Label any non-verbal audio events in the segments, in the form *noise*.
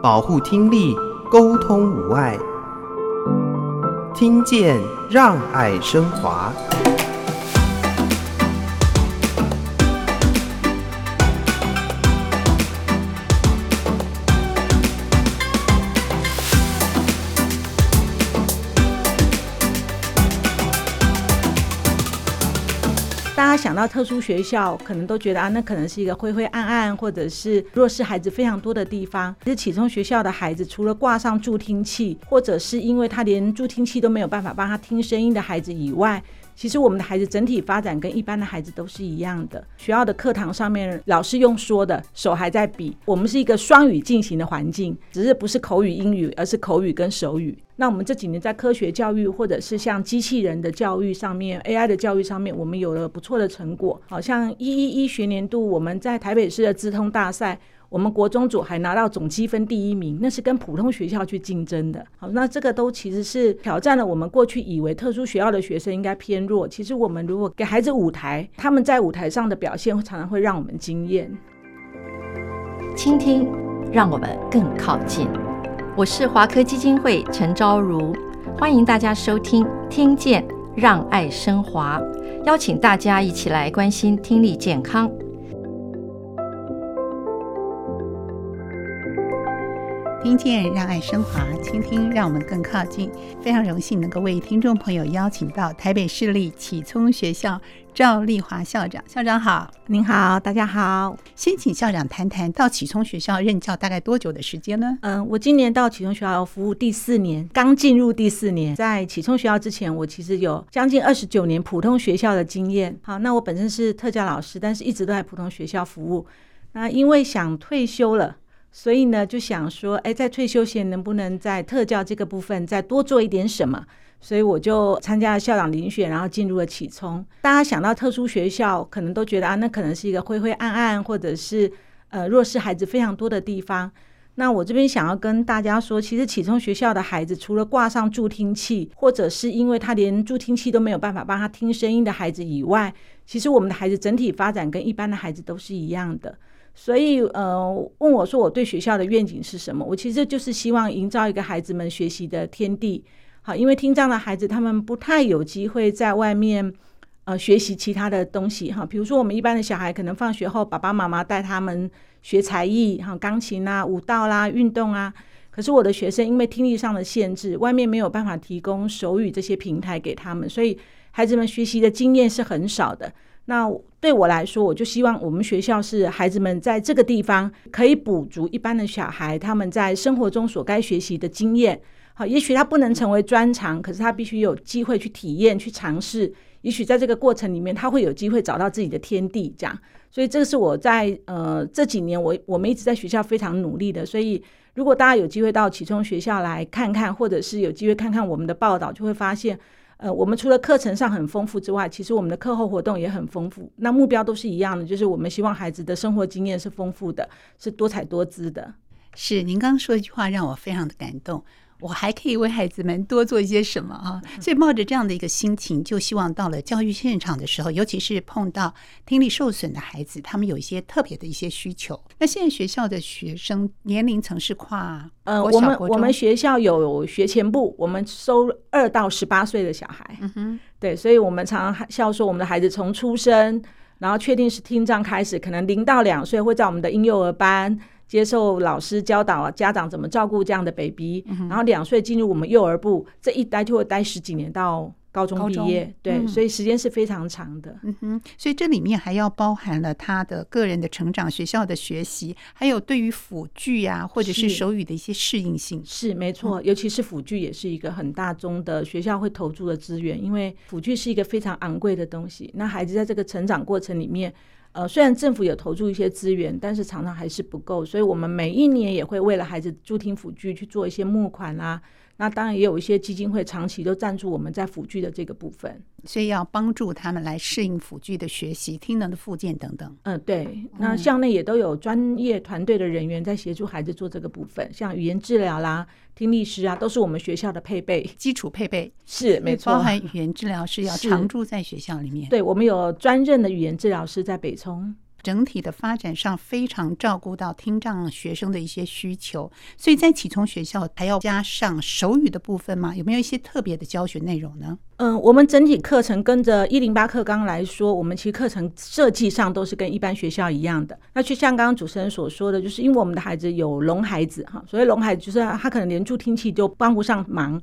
保护听力，沟通无碍，听见让爱升华。想到特殊学校，可能都觉得啊，那可能是一个灰灰暗暗，或者是弱势孩子非常多的地方。其实启聪学校的孩子，除了挂上助听器，或者是因为他连助听器都没有办法帮他听声音的孩子以外，其实我们的孩子整体发展跟一般的孩子都是一样的。学校的课堂上面，老师用说的，手还在比。我们是一个双语进行的环境，只是不是口语英语，而是口语跟手语。那我们这几年在科学教育，或者是像机器人的教育上面，AI 的教育上面，我们有了不错的成果。好像一一一学年度，我们在台北市的资通大赛。我们国中组还拿到总积分第一名，那是跟普通学校去竞争的。好，那这个都其实是挑战了我们过去以为特殊学校的学生应该偏弱。其实我们如果给孩子舞台，他们在舞台上的表现常常会让我们惊艳。倾听，让我们更靠近。我是华科基金会陈昭如，欢迎大家收听《听见让爱升华》，邀请大家一起来关心听力健康。听见让爱升华，倾听让我们更靠近。非常荣幸能够为听众朋友邀请到台北市立启聪学校赵丽华校长。校长好，您好，大家好。先请校长谈谈到启聪学校任教大概多久的时间呢？嗯，我今年到启聪学校服务第四年，刚进入第四年。在启聪学校之前，我其实有将近二十九年普通学校的经验。好，那我本身是特教老师，但是一直都在普通学校服务。那因为想退休了。所以呢，就想说，哎，在退休前能不能在特教这个部分再多做一点什么？所以我就参加了校长遴选，然后进入了启聪。大家想到特殊学校，可能都觉得啊，那可能是一个灰灰暗暗，或者是呃弱势孩子非常多的地方。那我这边想要跟大家说，其实启聪学校的孩子，除了挂上助听器，或者是因为他连助听器都没有办法帮他听声音的孩子以外，其实我们的孩子整体发展跟一般的孩子都是一样的。所以，呃，问我说我对学校的愿景是什么？我其实就是希望营造一个孩子们学习的天地。好，因为听障的孩子他们不太有机会在外面，呃，学习其他的东西。哈，比如说我们一般的小孩可能放学后，爸爸妈妈带他们学才艺，哈，钢琴啊、舞蹈啦、运动啊。可是我的学生因为听力上的限制，外面没有办法提供手语这些平台给他们，所以孩子们学习的经验是很少的。那对我来说，我就希望我们学校是孩子们在这个地方可以补足一般的小孩他们在生活中所该学习的经验。好，也许他不能成为专长，可是他必须有机会去体验、去尝试。也许在这个过程里面，他会有机会找到自己的天地。这样，所以这个是我在呃这几年我我们一直在学校非常努力的。所以，如果大家有机会到启聪学校来看看，或者是有机会看看我们的报道，就会发现。呃，我们除了课程上很丰富之外，其实我们的课后活动也很丰富。那目标都是一样的，就是我们希望孩子的生活经验是丰富的，是多彩多姿的。是，您刚刚说一句话让我非常的感动。我还可以为孩子们多做一些什么啊？所以冒着这样的一个心情，就希望到了教育现场的时候，尤其是碰到听力受损的孩子，他们有一些特别的一些需求。那现在学校的学生年龄层是跨呃，我们我们学校有学前部，我们收二到十八岁的小孩。嗯哼，对，所以我们常常笑说，我们的孩子从出生，然后确定是听障开始，可能零到两岁会在我们的婴幼儿班。接受老师教导，家长怎么照顾这样的 baby，嗯、然后两岁进入我们幼儿部，这一待就会待十几年到高中毕业，中对，嗯、所以时间是非常长的。嗯哼，所以这里面还要包含了他的个人的成长、学校的学习，还有对于辅具啊或者是手语的一些适应性。是，是没错，尤其是辅具也是一个很大宗的学校会投注的资源，因为辅具是一个非常昂贵的东西。那孩子在这个成长过程里面。呃，虽然政府有投注一些资源，但是常常还是不够，所以我们每一年也会为了孩子助听辅具去做一些募款啦、啊。那当然也有一些基金会长期都赞助我们在辅具的这个部分，所以要帮助他们来适应辅具的学习、听能的附件等等。嗯，对。那校内也都有专业团队的人员在协助孩子做这个部分，像语言治疗啦、听力师啊，都是我们学校的配备，基础配备是没错。包含语言治疗师要常驻在学校里面。对，我们有专任的语言治疗师在北聪。整体的发展上非常照顾到听障学生的一些需求，所以在启聪学校还要加上手语的部分吗？有没有一些特别的教学内容呢？嗯，我们整体课程跟着一零八课纲来说，我们其实课程设计上都是跟一般学校一样的。那就像刚刚主持人所说的，就是因为我们的孩子有聋孩子哈，所以聋孩子就是他可能连助听器都帮不上忙。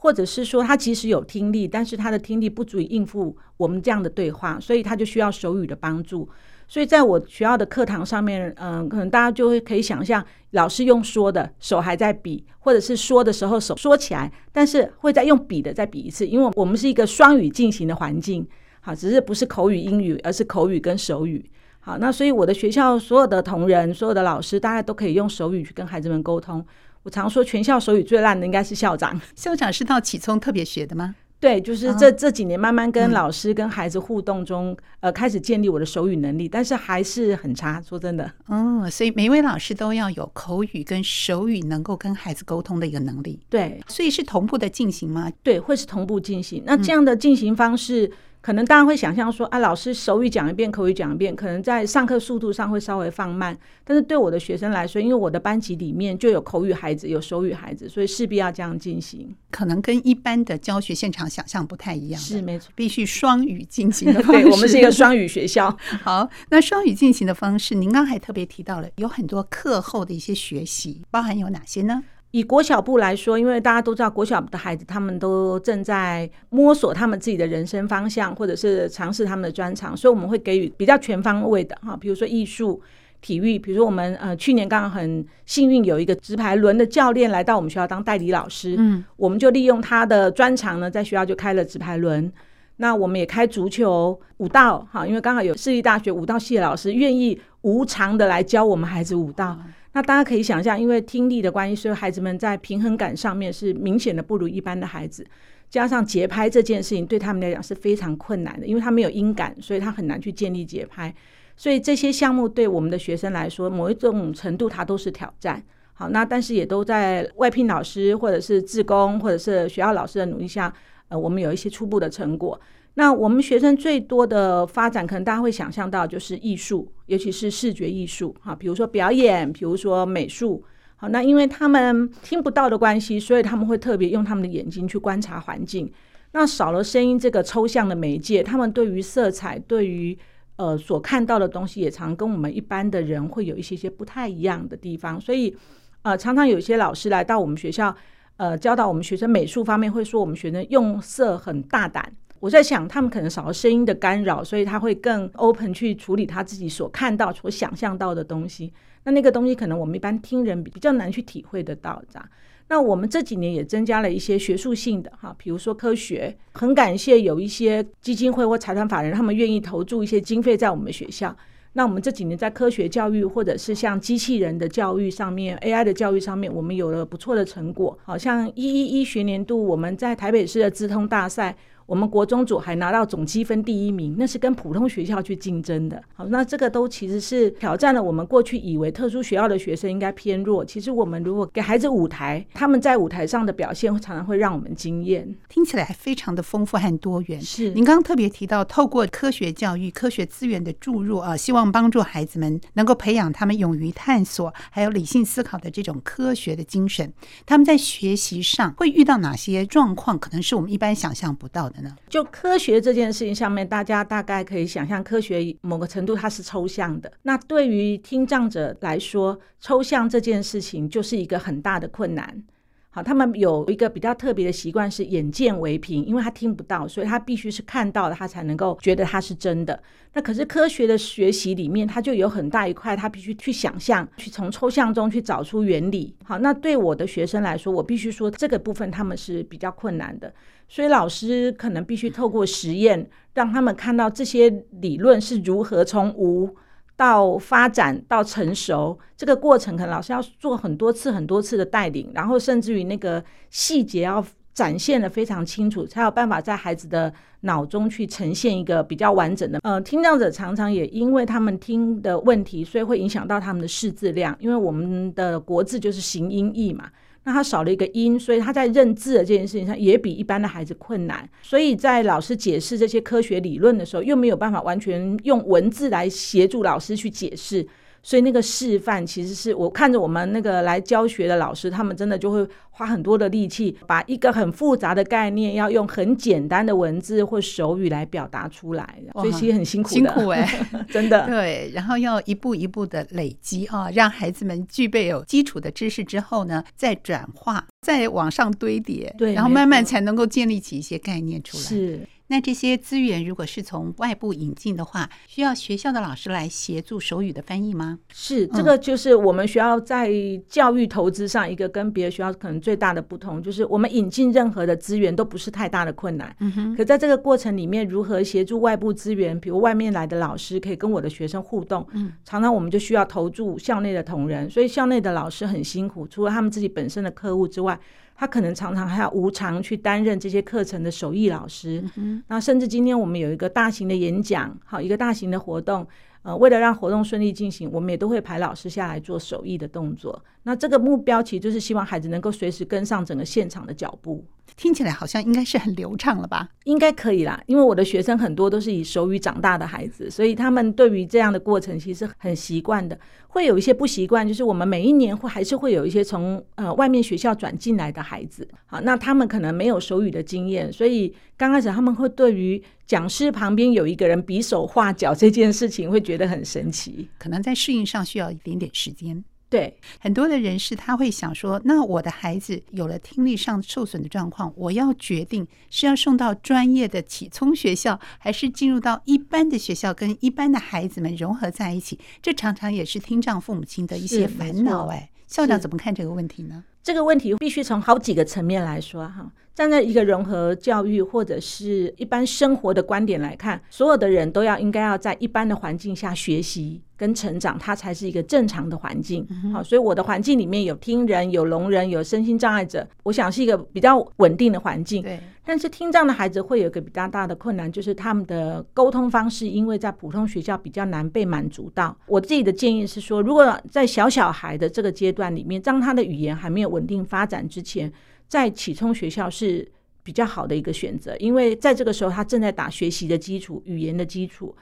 或者是说他即使有听力，但是他的听力不足以应付我们这样的对话，所以他就需要手语的帮助。所以在我学校的课堂上面，嗯，可能大家就会可以想象，老师用说的，手还在比，或者是说的时候手说起来，但是会再用笔的再比一次，因为我们是一个双语进行的环境，好，只是不是口语英语，而是口语跟手语。好，那所以我的学校所有的同仁、所有的老师，大家都可以用手语去跟孩子们沟通。我常说，全校手语最烂的应该是校长。校长是到启聪特别学的吗？对，就是这这几年慢慢跟老师、跟孩子互动中，呃，开始建立我的手语能力，但是还是很差。说真的，哦，所以每一位老师都要有口语跟手语能够跟孩子沟通的一个能力。对，所以是同步的进行吗？对，会是同步进行。那这样的进行方式。可能大家会想象说，啊，老师手语讲一遍，口语讲一遍，可能在上课速度上会稍微放慢。但是对我的学生来说，因为我的班级里面就有口语孩子，有手语孩子，所以势必要这样进行。可能跟一般的教学现场想象不太一样，是没错，必须双语进行的 *laughs* 方式。对，我们是一个双语学校。*laughs* 好，那双语进行的方式，您刚还特别提到了有很多课后的一些学习，包含有哪些呢？以国小部来说，因为大家都知道国小的孩子，他们都正在摸索他们自己的人生方向，或者是尝试他们的专长，所以我们会给予比较全方位的哈，比如说艺术、体育，比如说我们呃去年刚刚很幸运有一个直排轮的教练来到我们学校当代理老师，嗯，我们就利用他的专长呢，在学校就开了直排轮。那我们也开足球、舞蹈哈，因为刚好有市立大学舞蹈系的老师愿意无偿的来教我们孩子舞蹈。那大家可以想象，因为听力的关系，所以孩子们在平衡感上面是明显的不如一般的孩子。加上节拍这件事情对他们来讲是非常困难的，因为他没有音感，所以他很难去建立节拍。所以这些项目对我们的学生来说，某一种程度它都是挑战。好，那但是也都在外聘老师或者是志工或者是学校老师的努力下，呃，我们有一些初步的成果。那我们学生最多的发展，可能大家会想象到就是艺术，尤其是视觉艺术，哈，比如说表演，比如说美术，好，那因为他们听不到的关系，所以他们会特别用他们的眼睛去观察环境。那少了声音这个抽象的媒介，他们对于色彩，对于呃所看到的东西，也常跟我们一般的人会有一些些不太一样的地方。所以，呃，常常有些老师来到我们学校，呃，教导我们学生美术方面，会说我们学生用色很大胆。我在想，他们可能少了声音的干扰，所以他会更 open 去处理他自己所看到、所想象到的东西。那那个东西，可能我们一般听人比较难去体会得到，这样。那我们这几年也增加了一些学术性的哈，比如说科学。很感谢有一些基金会或财团法人，他们愿意投注一些经费在我们学校。那我们这几年在科学教育，或者是像机器人的教育上面、AI 的教育上面，我们有了不错的成果。好像一一一学年度，我们在台北市的智通大赛。我们国中组还拿到总积分第一名，那是跟普通学校去竞争的。好，那这个都其实是挑战了我们过去以为特殊学校的学生应该偏弱。其实我们如果给孩子舞台，他们在舞台上的表现常常会让我们惊艳。听起来还非常的丰富和多元。是，您刚刚特别提到，透过科学教育、科学资源的注入啊，希望帮助孩子们能够培养他们勇于探索，还有理性思考的这种科学的精神。他们在学习上会遇到哪些状况？可能是我们一般想象不到的。就科学这件事情上面，大家大概可以想象，科学某个程度它是抽象的。那对于听障者来说，抽象这件事情就是一个很大的困难。好，他们有一个比较特别的习惯是眼见为凭，因为他听不到，所以他必须是看到的，他才能够觉得它是真的。那可是科学的学习里面，它就有很大一块，他必须去想象，去从抽象中去找出原理。好，那对我的学生来说，我必须说这个部分他们是比较困难的，所以老师可能必须透过实验，让他们看到这些理论是如何从无。到发展到成熟这个过程，可能老师要做很多次、很多次的带领，然后甚至于那个细节要展现得非常清楚，才有办法在孩子的脑中去呈现一个比较完整的。呃，听障者常常也因为他们听的问题，所以会影响到他们的识字量，因为我们的国字就是形音义嘛。那他少了一个音，所以他在认字的这件事情上也比一般的孩子困难。所以在老师解释这些科学理论的时候，又没有办法完全用文字来协助老师去解释。所以那个示范其实是我看着我们那个来教学的老师，他们真的就会花很多的力气，把一个很复杂的概念，要用很简单的文字或手语来表达出来，所以其实很辛苦的，辛苦哎、欸，*laughs* 真的。对，然后要一步一步的累积啊，让孩子们具备有基础的知识之后呢，再转化，再往上堆叠，对，然后慢慢才能够建立起一些概念出来。是。那这些资源如果是从外部引进的话，需要学校的老师来协助手语的翻译吗？是，这个就是我们学校在教育投资上一个跟别的学校可能最大的不同，就是我们引进任何的资源都不是太大的困难。嗯哼。可在这个过程里面，如何协助外部资源，比如外面来的老师可以跟我的学生互动，嗯，常常我们就需要投注校内的同仁，所以校内的老师很辛苦，除了他们自己本身的课务之外。他可能常常还要无偿去担任这些课程的手艺老师，嗯，那甚至今天我们有一个大型的演讲，好，一个大型的活动。呃，为了让活动顺利进行，我们也都会排老师下来做手艺的动作。那这个目标其实就是希望孩子能够随时跟上整个现场的脚步。听起来好像应该是很流畅了吧？应该可以啦，因为我的学生很多都是以手语长大的孩子，所以他们对于这样的过程其实很习惯的。会有一些不习惯，就是我们每一年会还是会有一些从呃外面学校转进来的孩子，好，那他们可能没有手语的经验，所以刚开始他们会对于讲师旁边有一个人比手画脚这件事情会觉得很神奇，可能在适应上需要一点点时间。对，很多的人士他会想说，那我的孩子有了听力上受损的状况，我要决定是要送到专业的启聪学校，还是进入到一般的学校，跟一般的孩子们融合在一起。这常常也是听障父母亲的一些烦恼。哎，校长怎么看这个问题呢？这个问题必须从好几个层面来说哈。站在一个融合教育或者是一般生活的观点来看，所有的人都要应该要在一般的环境下学习跟成长，它才是一个正常的环境。好，所以我的环境里面有听人、有聋人、有身心障碍者，我想是一个比较稳定的环境。对。但是听障的孩子会有一个比较大的困难，就是他们的沟通方式，因为在普通学校比较难被满足到。我自己的建议是说，如果在小小孩的这个阶段里面，当他的语言还没有稳定发展之前，在启聪学校是比较好的一个选择，因为在这个时候他正在打学习的基础、语言的基础。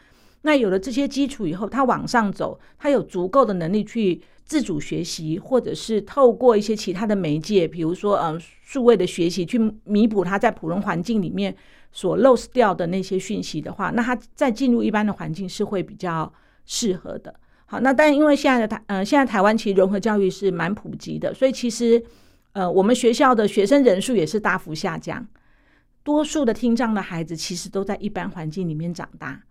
那有了这些基础以后，他往上走，他有足够的能力去自主学习，或者是透过一些其他的媒介，比如说嗯数位的学习，去弥补他在普通环境里面所漏掉的那些讯息的话，那他再进入一般的环境是会比较适合的。好，那但因为现在的台嗯、现在台湾其实融合教育是蛮普及的，所以其实。呃，我们学校的学生人数也是大幅下降，多数的听障的孩子其实都在一般环境里面长大，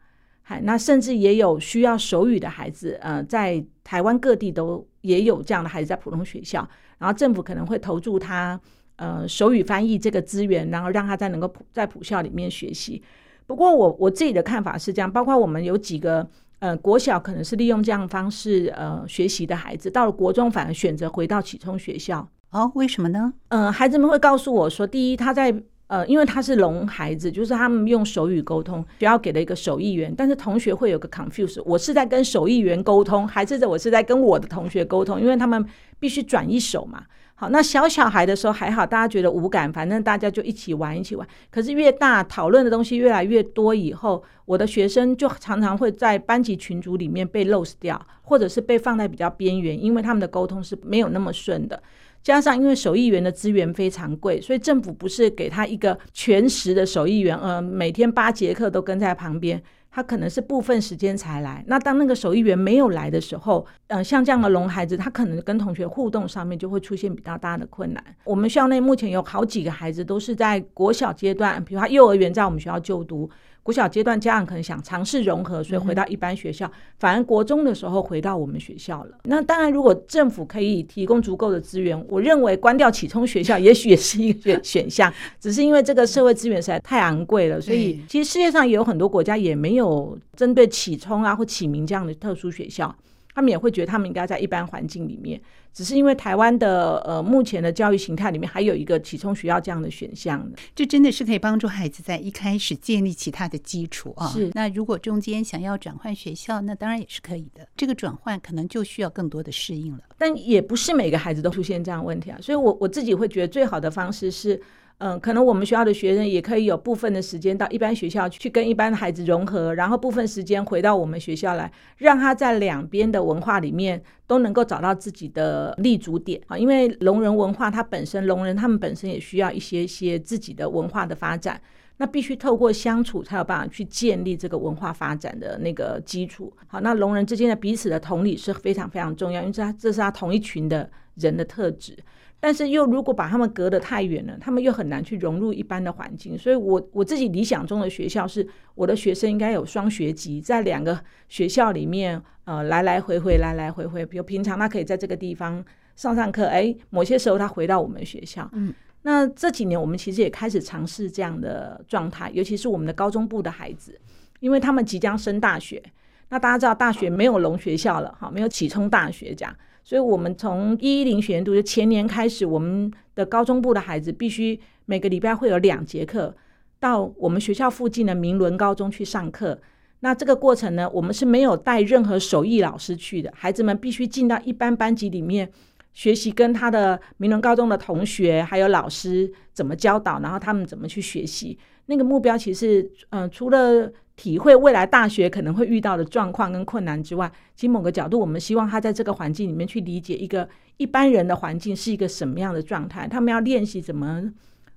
嗨，那甚至也有需要手语的孩子，呃，在台湾各地都也有这样的孩子在普通学校，然后政府可能会投注他呃手语翻译这个资源，然后让他在能够普在普校里面学习。不过我我自己的看法是这样，包括我们有几个呃国小可能是利用这样的方式呃学习的孩子，到了国中反而选择回到启聪学校。哦，为什么呢？嗯、孩子们会告诉我说，第一，他在呃，因为他是聋孩子，就是他们用手语沟通，学校给了一个手译员，但是同学会有个 confuse，我是在跟手译员沟通，还是我是在跟我的同学沟通？因为他们必须转一手嘛。好，那小小孩的时候还好，大家觉得无感，反正大家就一起玩，一起玩。可是越大，讨论的东西越来越多以后，我的学生就常常会在班级群组里面被 lose 掉，或者是被放在比较边缘，因为他们的沟通是没有那么顺的。加上，因为手艺员的资源非常贵，所以政府不是给他一个全时的手艺员，呃，每天八节课都跟在旁边，他可能是部分时间才来。那当那个手艺员没有来的时候，嗯、呃，像这样的聋孩子，他可能跟同学互动上面就会出现比较大的困难。我们校内目前有好几个孩子都是在国小阶段，比如他幼儿园在我们学校就读。国小阶段，家长可能想尝试融合，所以回到一般学校。反而国中的时候回到我们学校了。那当然，如果政府可以提供足够的资源，我认为关掉启聪学校 *laughs* 也许也是一个选选项。只是因为这个社会资源实在太昂贵了，所以其实世界上也有很多国家也没有针对启聪啊或启明这样的特殊学校。他们也会觉得他们应该在一般环境里面。只是因为台湾的呃目前的教育形态里面还有一个启聪学校这样的选项的，这真的是可以帮助孩子在一开始建立起他的基础啊。是，那如果中间想要转换学校，那当然也是可以的。这个转换可能就需要更多的适应了，但也不是每个孩子都出现这样问题啊。所以我我自己会觉得最好的方式是。嗯，可能我们学校的学生也可以有部分的时间到一般学校去跟一般的孩子融合，然后部分时间回到我们学校来，让他在两边的文化里面都能够找到自己的立足点啊。因为聋人文化它本身，聋人他们本身也需要一些些自己的文化的发展，那必须透过相处才有办法去建立这个文化发展的那个基础。好，那聋人之间的彼此的同理是非常非常重要，因为这这是他同一群的人的特质。但是又如果把他们隔得太远了，他们又很难去融入一般的环境。所以我，我我自己理想中的学校是，我的学生应该有双学籍，在两个学校里面，呃，来来回回，来来回回。比如平常他可以在这个地方上上课，哎，某些时候他回到我们学校。嗯，那这几年我们其实也开始尝试这样的状态，尤其是我们的高中部的孩子，因为他们即将升大学。那大家知道，大学没有龙学校了，哈，没有启聪大学这样。所以，我们从一一零学年度就前年开始，我们的高中部的孩子必须每个礼拜会有两节课到我们学校附近的明伦高中去上课。那这个过程呢，我们是没有带任何手艺老师去的，孩子们必须进到一般班级里面学习，跟他的明伦高中的同学还有老师怎么教导，然后他们怎么去学习。那个目标其实，嗯、呃，除了体会未来大学可能会遇到的状况跟困难之外，其实某个角度，我们希望他在这个环境里面去理解一个一般人的环境是一个什么样的状态。他们要练习怎么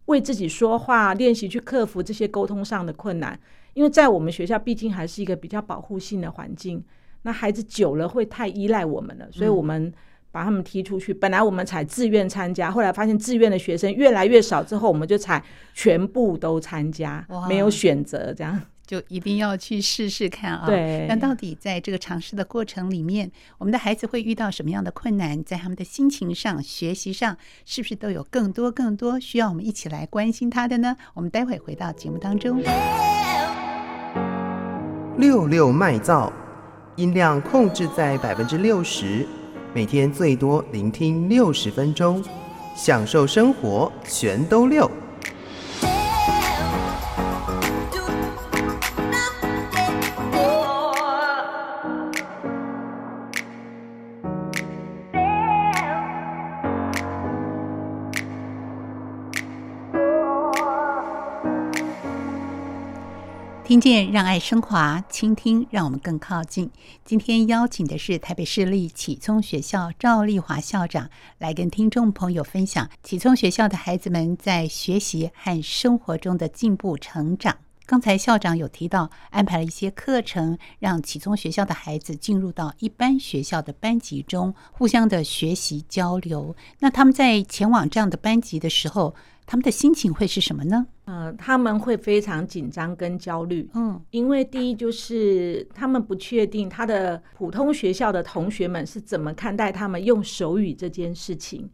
为自己说话，练习去克服这些沟通上的困难。因为在我们学校，毕竟还是一个比较保护性的环境，那孩子久了会太依赖我们了，所以我们把他们踢出去。本来我们才自愿参加，后来发现自愿的学生越来越少，之后我们就才全部都参加，没有选择这样。就一定要去试试看啊！对，那到底在这个尝试的过程里面，我们的孩子会遇到什么样的困难？在他们的心情上、学习上，是不是都有更多更多需要我们一起来关心他的呢？我们待会回到节目当中。六六麦噪，音量控制在百分之六十，每天最多聆听六十分钟，享受生活，全都六。听见让爱升华，倾听让我们更靠近。今天邀请的是台北市立启聪学校赵丽华校长，来跟听众朋友分享启聪学校的孩子们在学习和生活中的进步成长。刚才校长有提到，安排了一些课程，让启聪学校的孩子进入到一般学校的班级中，互相的学习交流。那他们在前往这样的班级的时候，他们的心情会是什么呢？呃，他们会非常紧张跟焦虑，嗯，因为第一就是他们不确定他的普通学校的同学们是怎么看待他们用手语这件事情，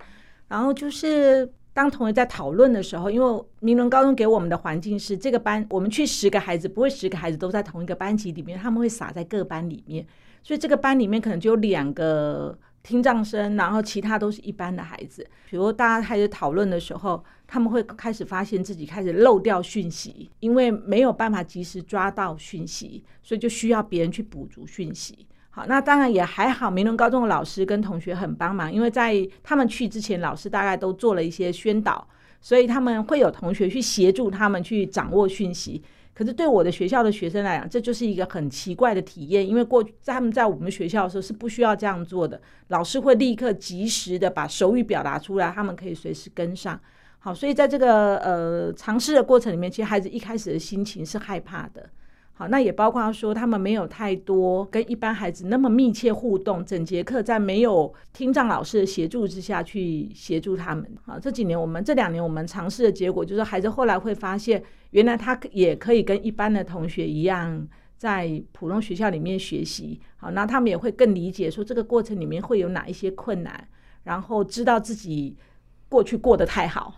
然后就是当同学在讨论的时候，因为明伦高中给我们的环境是这个班，我们去十个孩子，不会十个孩子都在同一个班级里面，他们会撒在各班里面，所以这个班里面可能就有两个。听障生，然后其他都是一般的孩子。比如大家开始讨论的时候，他们会开始发现自己开始漏掉讯息，因为没有办法及时抓到讯息，所以就需要别人去补足讯息。好，那当然也还好，明伦高中的老师跟同学很帮忙，因为在他们去之前，老师大概都做了一些宣导，所以他们会有同学去协助他们去掌握讯息。可是对我的学校的学生来讲，这就是一个很奇怪的体验，因为过去在他们在我们学校的时候是不需要这样做的，老师会立刻及时的把手语表达出来，他们可以随时跟上。好，所以在这个呃尝试的过程里面，其实孩子一开始的心情是害怕的。好，那也包括说他们没有太多跟一般孩子那么密切互动，整节课在没有听障老师的协助之下去协助他们。好，这几年我们这两年我们尝试的结果就是，孩子后来会发现，原来他也可以跟一般的同学一样，在普通学校里面学习。好，那他们也会更理解说这个过程里面会有哪一些困难，然后知道自己。过去过得太好，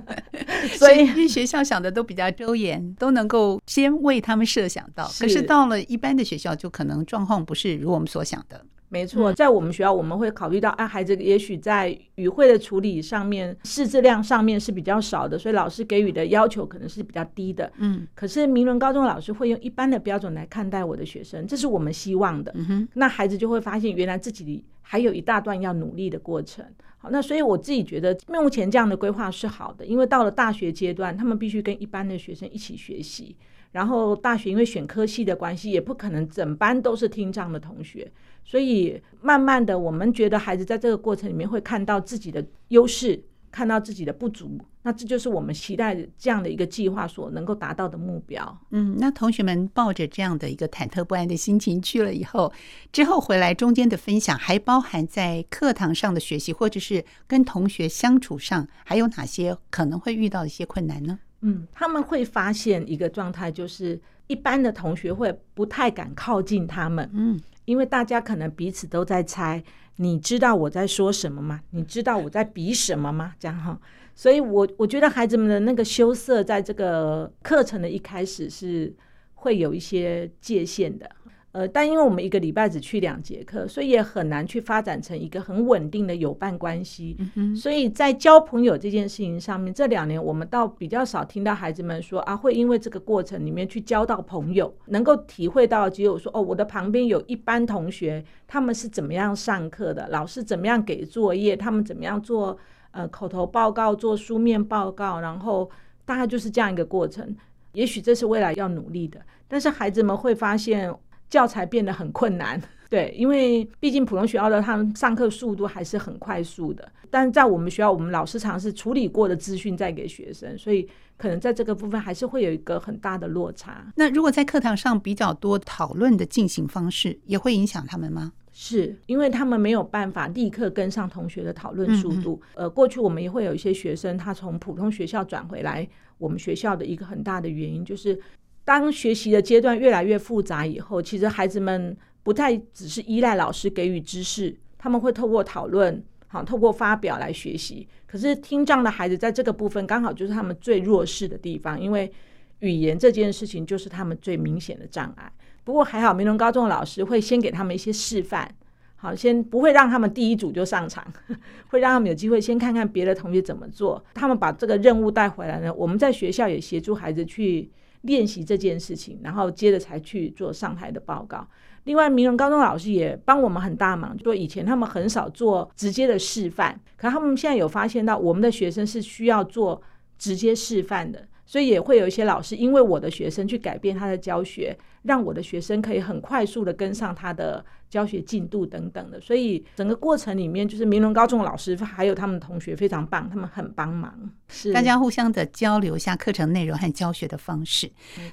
*laughs* 所以因为学校想的都比较周延，都能够先为他们设想到。可是到了一般的学校，就可能状况不是如我们所想的。没错，在我们学校，我们会考虑到，啊，孩子也许在语汇的处理上面，识字量上面是比较少的，所以老师给予的要求可能是比较低的。嗯，可是明伦高中老师会用一般的标准来看待我的学生，这是我们希望的。嗯哼，那孩子就会发现，原来自己还有一大段要努力的过程。那所以我自己觉得，目前这样的规划是好的，因为到了大学阶段，他们必须跟一般的学生一起学习。然后大学因为选科系的关系，也不可能整班都是听障的同学，所以慢慢的，我们觉得孩子在这个过程里面会看到自己的优势，看到自己的不足，那这就是我们期待这样的一个计划所能够达到的目标。嗯，那同学们抱着这样的一个忐忑不安的心情去了以后，之后回来中间的分享，还包含在课堂上的学习，或者是跟同学相处上，还有哪些可能会遇到一些困难呢？嗯，他们会发现一个状态，就是一般的同学会不太敢靠近他们，嗯，因为大家可能彼此都在猜，你知道我在说什么吗？你知道我在比什么吗？这样哈，所以我我觉得孩子们的那个羞涩，在这个课程的一开始是会有一些界限的。呃，但因为我们一个礼拜只去两节课，所以也很难去发展成一个很稳定的友伴关系。嗯。所以在交朋友这件事情上面，这两年我们倒比较少听到孩子们说啊，会因为这个过程里面去交到朋友，能够体会到只有说哦，我的旁边有一班同学，他们是怎么样上课的，老师怎么样给作业，他们怎么样做呃口头报告、做书面报告，然后大概就是这样一个过程。也许这是未来要努力的，但是孩子们会发现。教材变得很困难，*laughs* 对，因为毕竟普通学校的他们上课速度还是很快速的，但是在我们学校，我们老师尝试处理过的资讯再给学生，所以可能在这个部分还是会有一个很大的落差。那如果在课堂上比较多讨论的进行方式，也会影响他们吗？是因为他们没有办法立刻跟上同学的讨论速度。嗯嗯。呃，过去我们也会有一些学生，他从普通学校转回来，我们学校的一个很大的原因就是。当学习的阶段越来越复杂以后，其实孩子们不太只是依赖老师给予知识，他们会透过讨论，好，透过发表来学习。可是听障的孩子在这个部分刚好就是他们最弱势的地方，因为语言这件事情就是他们最明显的障碍。不过还好，明龙高中的老师会先给他们一些示范，好，先不会让他们第一组就上场，*laughs* 会让他们有机会先看看别的同学怎么做。他们把这个任务带回来呢，我们在学校也协助孩子去。练习这件事情，然后接着才去做上台的报告。另外，明伦高中老师也帮我们很大忙，就说以前他们很少做直接的示范，可他们现在有发现到我们的学生是需要做直接示范的，所以也会有一些老师因为我的学生去改变他的教学，让我的学生可以很快速的跟上他的。教学进度等等的，所以整个过程里面，就是明伦高中的老师还有他们同学非常棒，他们很帮忙，是大家互相的交流一下课程内容和教学的方式。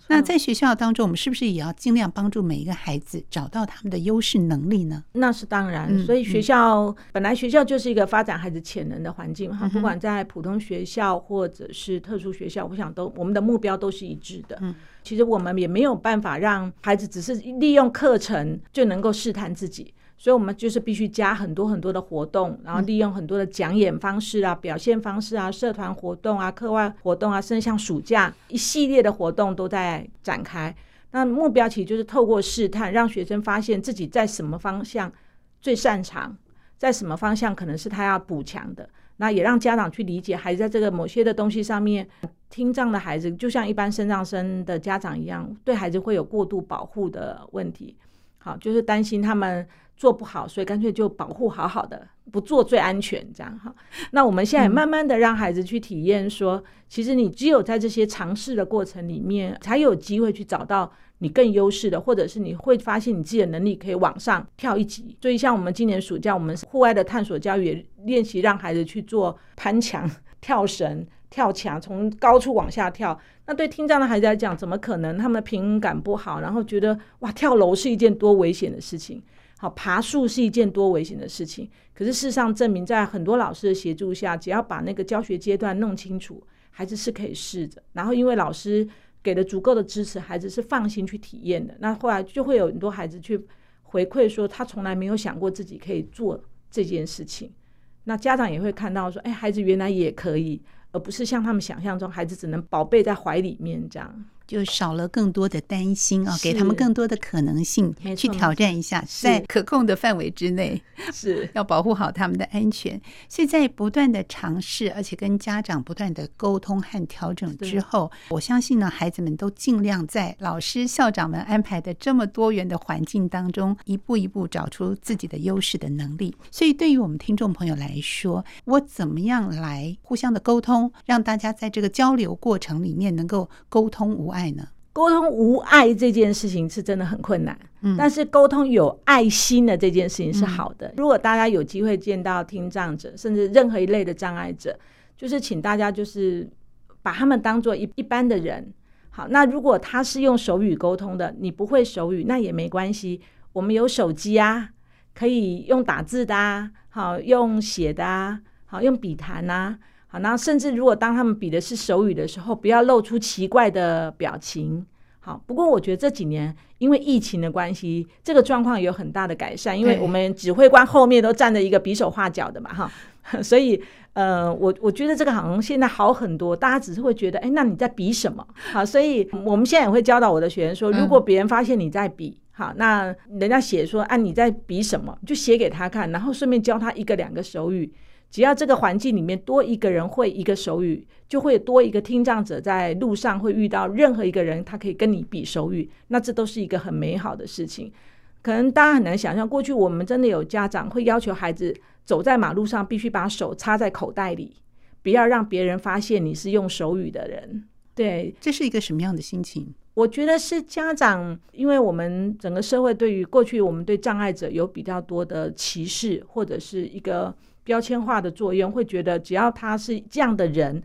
那在学校当中，我们是不是也要尽量帮助每一个孩子找到他们的优势能力呢？那是当然，所以学校、嗯、本来学校就是一个发展孩子潜能的环境哈，不管在普通学校或者是特殊学校，我想都我们的目标都是一致的。嗯。其实我们也没有办法让孩子只是利用课程就能够试探自己，所以我们就是必须加很多很多的活动，然后利用很多的讲演方式啊、表现方式啊、社团活动啊、课外活动啊，甚至像暑假一系列的活动都在展开。那目标其实就是透过试探，让学生发现自己在什么方向最擅长，在什么方向可能是他要补强的。那也让家长去理解，孩子在这个某些的东西上面，听障的孩子就像一般身障生的家长一样，对孩子会有过度保护的问题。好，就是担心他们做不好，所以干脆就保护好好的，不做最安全这样哈。那我们现在慢慢的让孩子去体验说，说其实你只有在这些尝试的过程里面，才有机会去找到。你更优势的，或者是你会发现你自己的能力可以往上跳一级。所以，像我们今年暑假，我们户外的探索教育也练习让孩子去做攀墙、跳绳、跳墙，从高处往下跳。那对听障的孩子来讲，怎么可能？他们的平衡感不好，然后觉得哇，跳楼是一件多危险的事情。好，爬树是一件多危险的事情。可是事实上证明，在很多老师的协助下，只要把那个教学阶段弄清楚，孩子是可以试着。然后，因为老师。给了足够的支持，孩子是放心去体验的。那后来就会有很多孩子去回馈说，他从来没有想过自己可以做这件事情。那家长也会看到说，哎，孩子原来也可以，而不是像他们想象中，孩子只能宝贝在怀里面这样。就少了更多的担心啊，给他们更多的可能性去挑战一下，在可控的范围之内，是。*laughs* 要保护好他们的安全。所以在不断的尝试，而且跟家长不断的沟通和调整之后，我相信呢，孩子们都尽量在老师、校长们安排的这么多元的环境当中，一步一步找出自己的优势的能力。所以，对于我们听众朋友来说，我怎么样来互相的沟通，让大家在这个交流过程里面能够沟通无碍呢？沟通无爱这件事情是真的很困难，嗯，但是沟通有爱心的这件事情是好的。嗯，如果大家有机会见到听障者，甚至任何一类的障碍者，就是请大家就是把他们当做一一般的人。好，那如果他是用手语沟通的，你不会手语，那也没关系，我们有手机啊，可以用打字的啊，好，用写的啊，好，用笔谈啊。好，那甚至如果当他们比的是手语的时候，不要露出奇怪的表情。好，不过我觉得这几年因为疫情的关系，这个状况有很大的改善，因为我们指挥官后面都站着一个比手画脚的嘛，哈，*laughs* 所以呃，我我觉得这个好像现在好很多，大家只是会觉得，哎，那你在比什么？好，所以我们现在也会教导我的学员说，如果别人发现你在比，好，那人家写说，啊，你在比什么，就写给他看，然后顺便教他一个两个手语。只要这个环境里面多一个人会一个手语，就会多一个听障者在路上会遇到任何一个人，他可以跟你比手语，那这都是一个很美好的事情。可能大家很难想象，过去我们真的有家长会要求孩子走在马路上必须把手插在口袋里，不要让别人发现你是用手语的人。对，这是一个什么样的心情？我觉得是家长，因为我们整个社会对于过去我们对障碍者有比较多的歧视，或者是一个。标签化的作用，会觉得只要他是这样的人，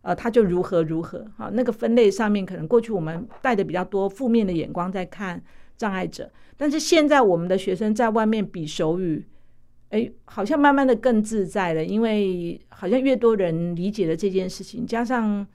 呃，他就如何如何。好，那个分类上面可能过去我们带的比较多负面的眼光在看障碍者，但是现在我们的学生在外面比手语，哎，好像慢慢的更自在了，因为好像越多人理解了这件事情，加上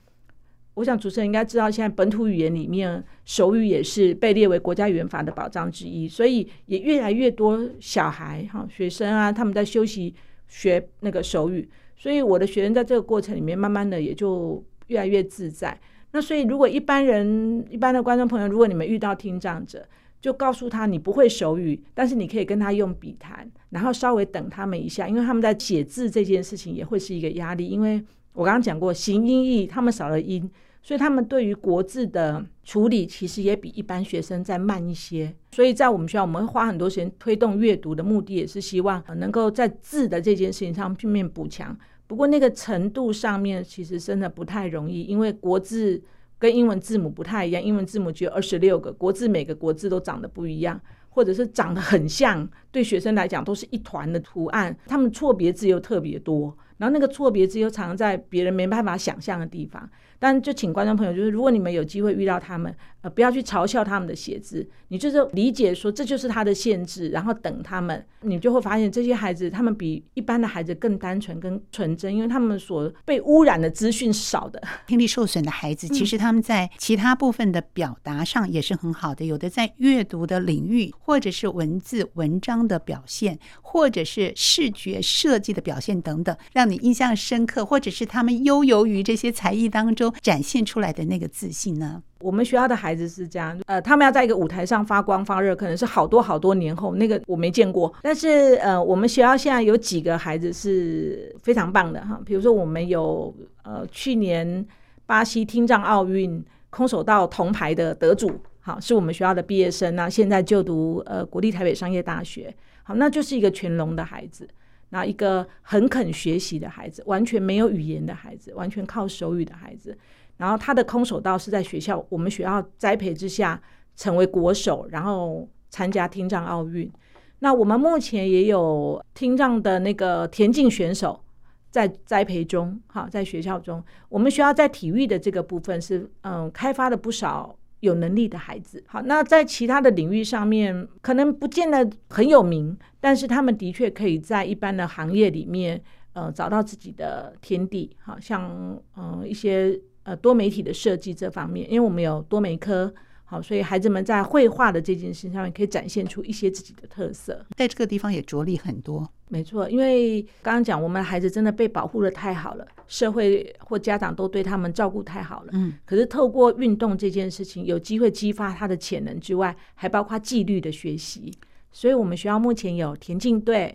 我想主持人应该知道，现在本土语言里面手语也是被列为国家语言法的保障之一，所以也越来越多小孩哈学生啊，他们在休息。学那个手语，所以我的学生在这个过程里面，慢慢的也就越来越自在。那所以，如果一般人、一般的观众朋友，如果你们遇到听障者，就告诉他你不会手语，但是你可以跟他用笔谈，然后稍微等他们一下，因为他们在写字这件事情也会是一个压力，因为我刚刚讲过形音义，他们少了音。所以他们对于国字的处理，其实也比一般学生再慢一些。所以在我们学校，我们会花很多时间推动阅读的目的，也是希望能够在字的这件事情上拼命补强。不过那个程度上面，其实真的不太容易，因为国字跟英文字母不太一样，英文字母只有二十六个，国字每个国字都长得不一样，或者是长得很像，对学生来讲都是一团的图案，他们错别字又特别多，然后那个错别字又藏在别人没办法想象的地方。但就请观众朋友，就是如果你们有机会遇到他们，呃，不要去嘲笑他们的写字，你就是理解说这就是他的限制，然后等他们，你就会发现这些孩子他们比一般的孩子更单纯、更纯真，因为他们所被污染的资讯少的。*laughs* 听力受损的孩子，其实他们在其他部分的表达上也是很好的，有的在阅读的领域，或者是文字文章的表现，或者是视觉设计的表现等等，让你印象深刻，或者是他们悠游于这些才艺当中。展现出来的那个自信呢？我们学校的孩子是这样，呃，他们要在一个舞台上发光发热，可能是好多好多年后，那个我没见过。但是，呃，我们学校现在有几个孩子是非常棒的哈，比如说我们有呃去年巴西听障奥运空手道铜牌的得主，好，是我们学校的毕业生，那现在就读呃国立台北商业大学，好，那就是一个全聋的孩子。那一个很肯学习的孩子，完全没有语言的孩子，完全靠手语的孩子。然后他的空手道是在学校，我们学校栽培之下成为国手，然后参加听障奥运。那我们目前也有听障的那个田径选手在栽培中，哈，在学校中，我们学校在体育的这个部分是嗯开发了不少。有能力的孩子，好，那在其他的领域上面，可能不见得很有名，但是他们的确可以在一般的行业里面，呃，找到自己的天地。好像，呃，一些呃多媒体的设计这方面，因为我们有多媒科，好，所以孩子们在绘画的这件事上面可以展现出一些自己的特色，在这个地方也着力很多。没错，因为刚刚讲我们的孩子真的被保护的太好了，社会或家长都对他们照顾太好了。嗯，可是透过运动这件事情，有机会激发他的潜能之外，还包括纪律的学习。所以我们学校目前有田径队，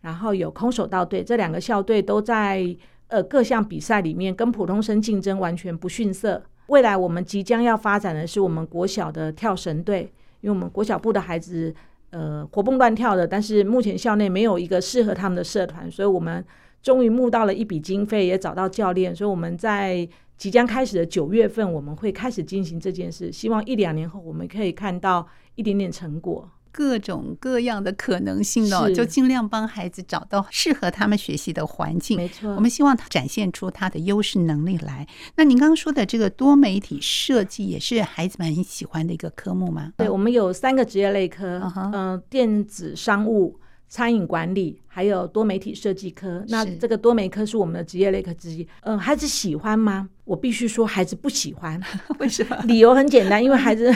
然后有空手道队，这两个校队都在呃各项比赛里面跟普通生竞争完全不逊色。未来我们即将要发展的是我们国小的跳绳队，因为我们国小部的孩子呃活蹦乱跳的，但是目前校内没有一个适合他们的社团，所以我们终于募到了一笔经费，也找到教练，所以我们在即将开始的九月份，我们会开始进行这件事，希望一两年后我们可以看到一点点成果。各种各样的可能性哦，就尽量帮孩子找到适合他们学习的环境。没错，我们希望他展现出他的优势能力来。那您刚刚说的这个多媒体设计，也是孩子们很喜欢的一个科目吗？对，我们有三个职业类科，嗯、uh-huh. 呃，电子商务。餐饮管理还有多媒体设计科，那这个多媒科是我们的职业类科之一。嗯、呃，孩子喜欢吗？我必须说，孩子不喜欢。*laughs* 为什么？理由很简单，因为孩子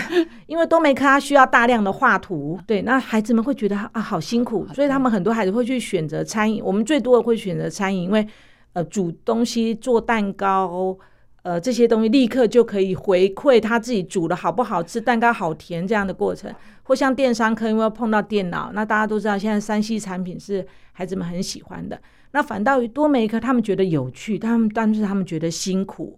因为多媒科它需要大量的画图，对，那孩子们会觉得啊好辛苦，所以他们很多孩子会去选择餐饮。我们最多的会选择餐饮，因为呃煮东西做蛋糕。呃，这些东西立刻就可以回馈他自己煮的好不好吃，蛋糕好甜这样的过程，或像电商科，因为碰到电脑，那大家都知道现在三 C 产品是孩子们很喜欢的。那反倒于多媒科，他们觉得有趣，他们但是他们觉得辛苦，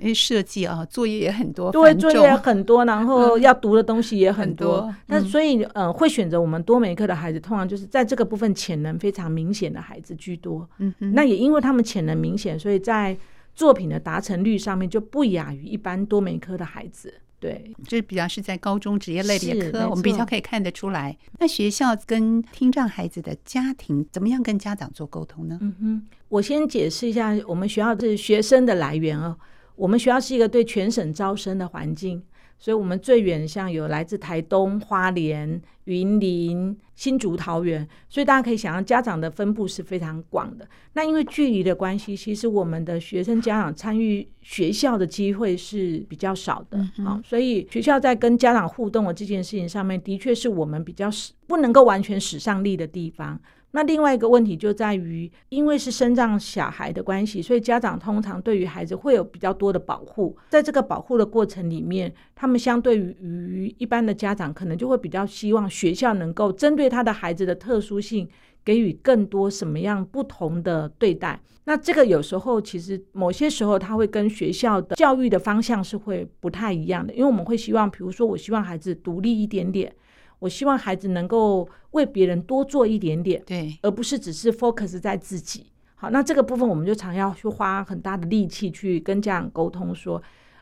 因为设计啊，作业也很多，对，作业很多，然后要读的东西也很多。嗯、那所以，呃，会选择我们多媒科的孩子，通常就是在这个部分潜能非常明显的孩子居多。嗯哼，那也因为他们潜能明显，所以在作品的达成率上面就不亚于一般多媒科的孩子，对，这比较是在高中职业类别科，我们比较可以看得出来。那学校跟听障孩子的家庭怎么样跟家长做沟通呢？嗯哼，我先解释一下，我们学校是学生的来源哦。我们学校是一个对全省招生的环境。所以，我们最远像有来自台东、花莲、云林、新竹、桃园，所以大家可以想象，家长的分布是非常广的。那因为距离的关系，其实我们的学生家长参与学校的机会是比较少的。好，所以学校在跟家长互动的这件事情上面，的确是我们比较使不能够完全使上力的地方。那另外一个问题就在于，因为是生障小孩的关系，所以家长通常对于孩子会有比较多的保护。在这个保护的过程里面，他们相对于一般的家长，可能就会比较希望学校能够针对他的孩子的特殊性，给予更多什么样不同的对待。那这个有时候其实某些时候，他会跟学校的教育的方向是会不太一样的，因为我们会希望，比如说，我希望孩子独立一点点。我希望孩子能够为别人多做一点点，对，而不是只是 focus 在自己。好，那这个部分我们就常要去花很大的力气去跟家长沟通，说，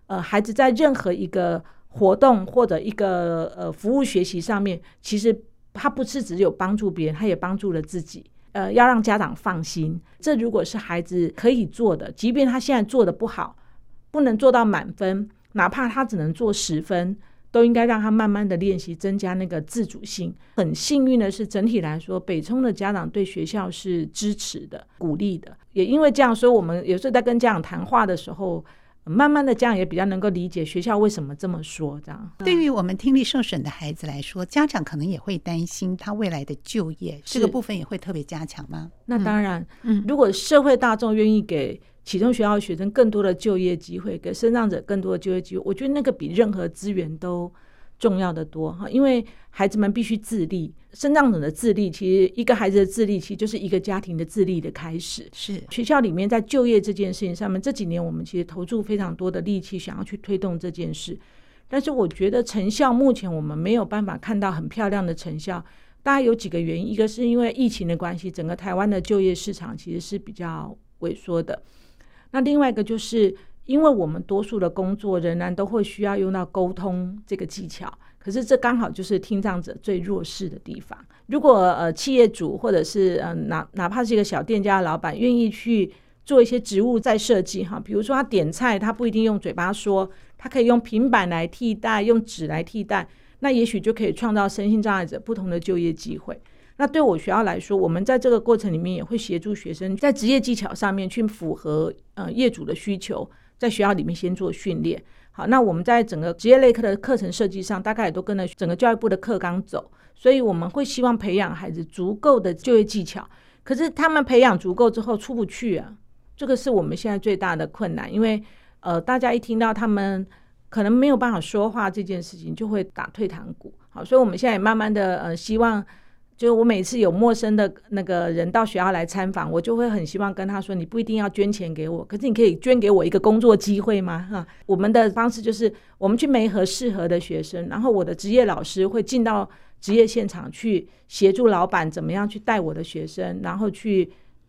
呃，孩子在任何一个活动或者一个呃服务学习上面，其实他不是只有帮助别人，他也帮助了自己。呃，要让家长放心，这如果是孩子可以做的，即便他现在做的不好，不能做到满分，哪怕他只能做十分。都应该让他慢慢的练习，增加那个自主性。很幸运的是，整体来说，北聪的家长对学校是支持的、鼓励的。也因为这样，所以我们有时候在跟家长谈话的时候，慢慢的家长也比较能够理解学校为什么这么说。这样，对于我们听力受损的孩子来说，家长可能也会担心他未来的就业，这个部分也会特别加强吗？那当然，嗯，如果社会大众愿意给。启动学校学生更多的就业机会，给身障者更多的就业机会，我觉得那个比任何资源都重要的多哈。因为孩子们必须自立，身障者的自立，其实一个孩子的自立，其实就是一个家庭的自立的开始。是学校里面在就业这件事情上面，这几年我们其实投注非常多的力气，想要去推动这件事。但是我觉得成效目前我们没有办法看到很漂亮的成效，大概有几个原因，一个是因为疫情的关系，整个台湾的就业市场其实是比较萎缩的。那另外一个就是，因为我们多数的工作仍然都会需要用到沟通这个技巧，可是这刚好就是听障者最弱势的地方。如果呃企业主或者是呃哪哪怕是一个小店家的老板愿意去做一些职务再设计哈，比如说他点菜，他不一定用嘴巴说，他可以用平板来替代，用纸来替代，那也许就可以创造身心障碍者不同的就业机会。那对我学校来说，我们在这个过程里面也会协助学生在职业技巧上面去符合呃业主的需求，在学校里面先做训练。好，那我们在整个职业类科的课程设计上，大概也都跟着整个教育部的课纲走，所以我们会希望培养孩子足够的就业技巧。可是他们培养足够之后出不去啊，这个是我们现在最大的困难，因为呃，大家一听到他们可能没有办法说话这件事情，就会打退堂鼓。好，所以我们现在也慢慢的呃，希望。就是我每次有陌生的那个人到学校来参访，我就会很希望跟他说：“你不一定要捐钱给我，可是你可以捐给我一个工作机会吗？”哈，我们的方式就是我们去媒合适合的学生，然后我的职业老师会进到职业现场去协助老板怎么样去带我的学生，然后去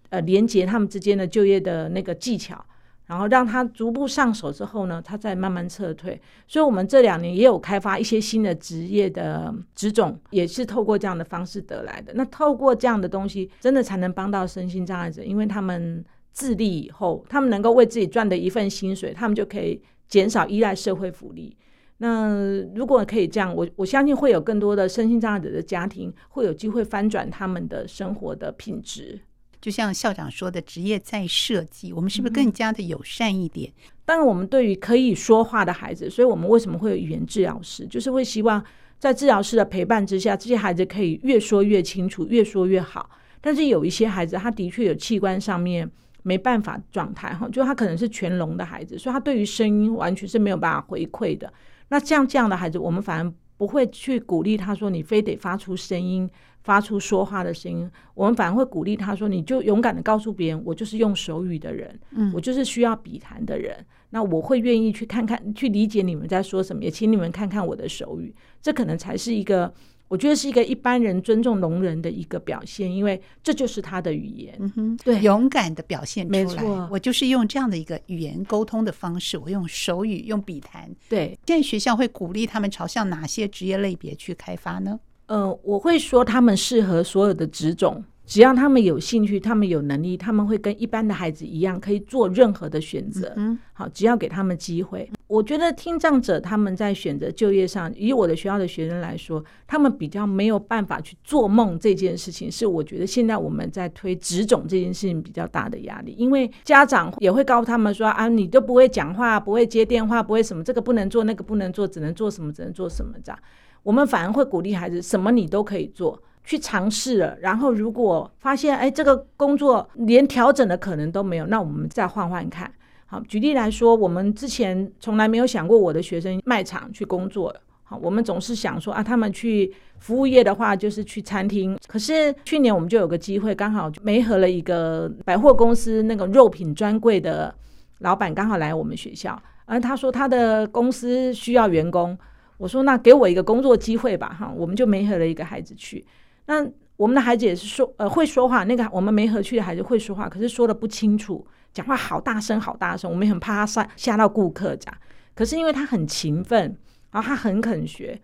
呃连接他们之间的就业的那个技巧。然后让他逐步上手之后呢，他再慢慢撤退。所以，我们这两年也有开发一些新的职业的职种，也是透过这样的方式得来的。那透过这样的东西，真的才能帮到身心障碍者，因为他们自立以后，他们能够为自己赚的一份薪水，他们就可以减少依赖社会福利。那如果可以这样，我我相信会有更多的身心障碍者的家庭会有机会翻转他们的生活的品质。就像校长说的，职业再设计，我们是不是更加的友善一点？嗯、当然，我们对于可以说话的孩子，所以我们为什么会有语言治疗师？就是会希望在治疗师的陪伴之下，这些孩子可以越说越清楚，越说越好。但是有一些孩子，他的确有器官上面没办法状态哈，就他可能是全聋的孩子，所以他对于声音完全是没有办法回馈的。那像这样的孩子，我们反而不会去鼓励他说，你非得发出声音。发出说话的声音，我们反而会鼓励他说：“你就勇敢的告诉别人，我就是用手语的人，嗯，我就是需要笔谈的人。那我会愿意去看看，去理解你们在说什么，也请你们看看我的手语。这可能才是一个，我觉得是一个一般人尊重聋人的一个表现，因为这就是他的语言。嗯哼，对，勇敢的表现出来。没错，我就是用这样的一个语言沟通的方式，我用手语，用笔谈。对，现在学校会鼓励他们朝向哪些职业类别去开发呢？呃，我会说他们适合所有的职种，只要他们有兴趣，他们有能力，他们会跟一般的孩子一样，可以做任何的选择。嗯，好，只要给他们机会。我觉得听障者他们在选择就业上，以我的学校的学生来说，他们比较没有办法去做梦这件事情，是我觉得现在我们在推职种这件事情比较大的压力，因为家长也会告诉他们说啊，你都不会讲话，不会接电话，不会什么，这个不能做，那个不能做，只能做什么，只能做什么这样。我们反而会鼓励孩子，什么你都可以做，去尝试了。然后如果发现，哎，这个工作连调整的可能都没有，那我们再换换看。好，举例来说，我们之前从来没有想过我的学生卖场去工作。好，我们总是想说啊，他们去服务业的话，就是去餐厅。可是去年我们就有个机会，刚好媒合了一个百货公司那个肉品专柜的老板，刚好来我们学校，而他说他的公司需要员工。我说：“那给我一个工作机会吧，哈，我们就没和了一个孩子去。那我们的孩子也是说，呃，会说话。那个我们没和去的孩子会说话，可是说的不清楚，讲话好大声，好大声。我们很怕他吓吓到顾客，这样。可是因为他很勤奋，然后他很肯学。”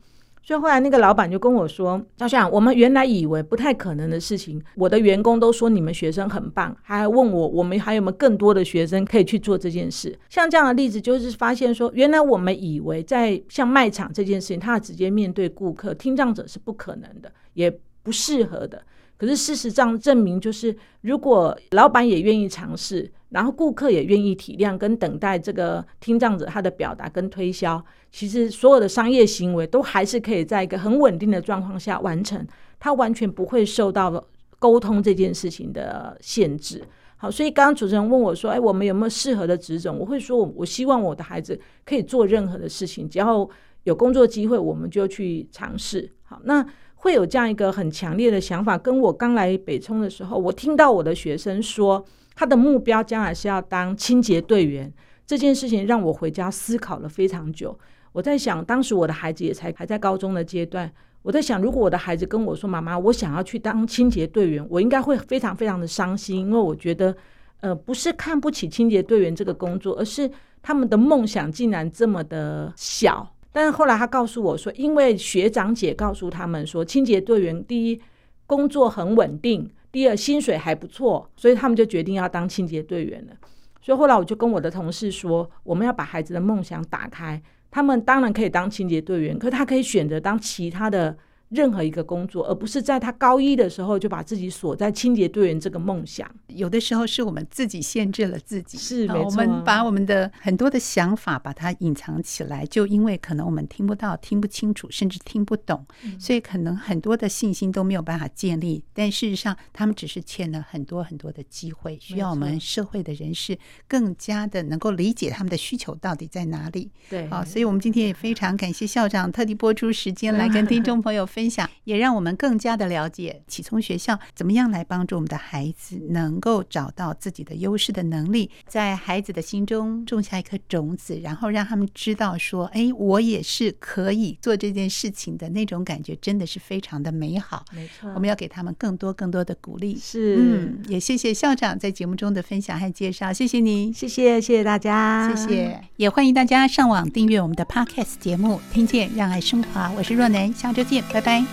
所以后来那个老板就跟我说：“张相，我们原来以为不太可能的事情，我的员工都说你们学生很棒，还问我我们还有没有更多的学生可以去做这件事。像这样的例子，就是发现说，原来我们以为在像卖场这件事情，他直接面对顾客，听障者是不可能的，也不适合的。可是事实上证明，就是如果老板也愿意尝试。”然后顾客也愿意体谅跟等待这个听障者他的表达跟推销，其实所有的商业行为都还是可以在一个很稳定的状况下完成，他完全不会受到沟通这件事情的限制。好，所以刚刚主持人问我说：“哎，我们有没有适合的职种？”我会说：“我我希望我的孩子可以做任何的事情，只要有工作机会，我们就去尝试。”好，那会有这样一个很强烈的想法。跟我刚来北充的时候，我听到我的学生说。他的目标将来是要当清洁队员，这件事情让我回家思考了非常久。我在想，当时我的孩子也才还在高中的阶段，我在想，如果我的孩子跟我说：“妈妈，我想要去当清洁队员”，我应该会非常非常的伤心，因为我觉得，呃，不是看不起清洁队员这个工作，而是他们的梦想竟然这么的小。但是后来他告诉我说，因为学长姐告诉他们说，清洁队员第一工作很稳定。第二，薪水还不错，所以他们就决定要当清洁队员了。所以后来我就跟我的同事说，我们要把孩子的梦想打开。他们当然可以当清洁队员，可他可以选择当其他的任何一个工作，而不是在他高一的时候就把自己锁在清洁队员这个梦想。有的时候是我们自己限制了自己，是我们把我们的很多的想法把它隐藏起来，就因为可能我们听不到、听不清楚，甚至听不懂，所以可能很多的信心都没有办法建立。但事实上，他们只是欠了很多很多的机会，需要我们社会的人士更加的能够理解他们的需求到底在哪里。对，好，所以我们今天也非常感谢校长特地播出时间来跟 *laughs* 听众朋友分享，也让我们更加的了解启聪学校怎么样来帮助我们的孩子能够找到自己的优势的能力，在孩子的心中种下一颗种子，然后让他们知道说，哎，我也是可以做这件事情的那种感觉，真的是非常的美好。没错，我们要给他们更多更多的鼓励。是，嗯，也谢谢校长在节目中的分享和介绍，谢谢你，谢谢，谢谢大家，谢谢，也欢迎大家上网订阅我们的 Podcast 节目，听见让爱升华，我是若楠，下周见，拜拜。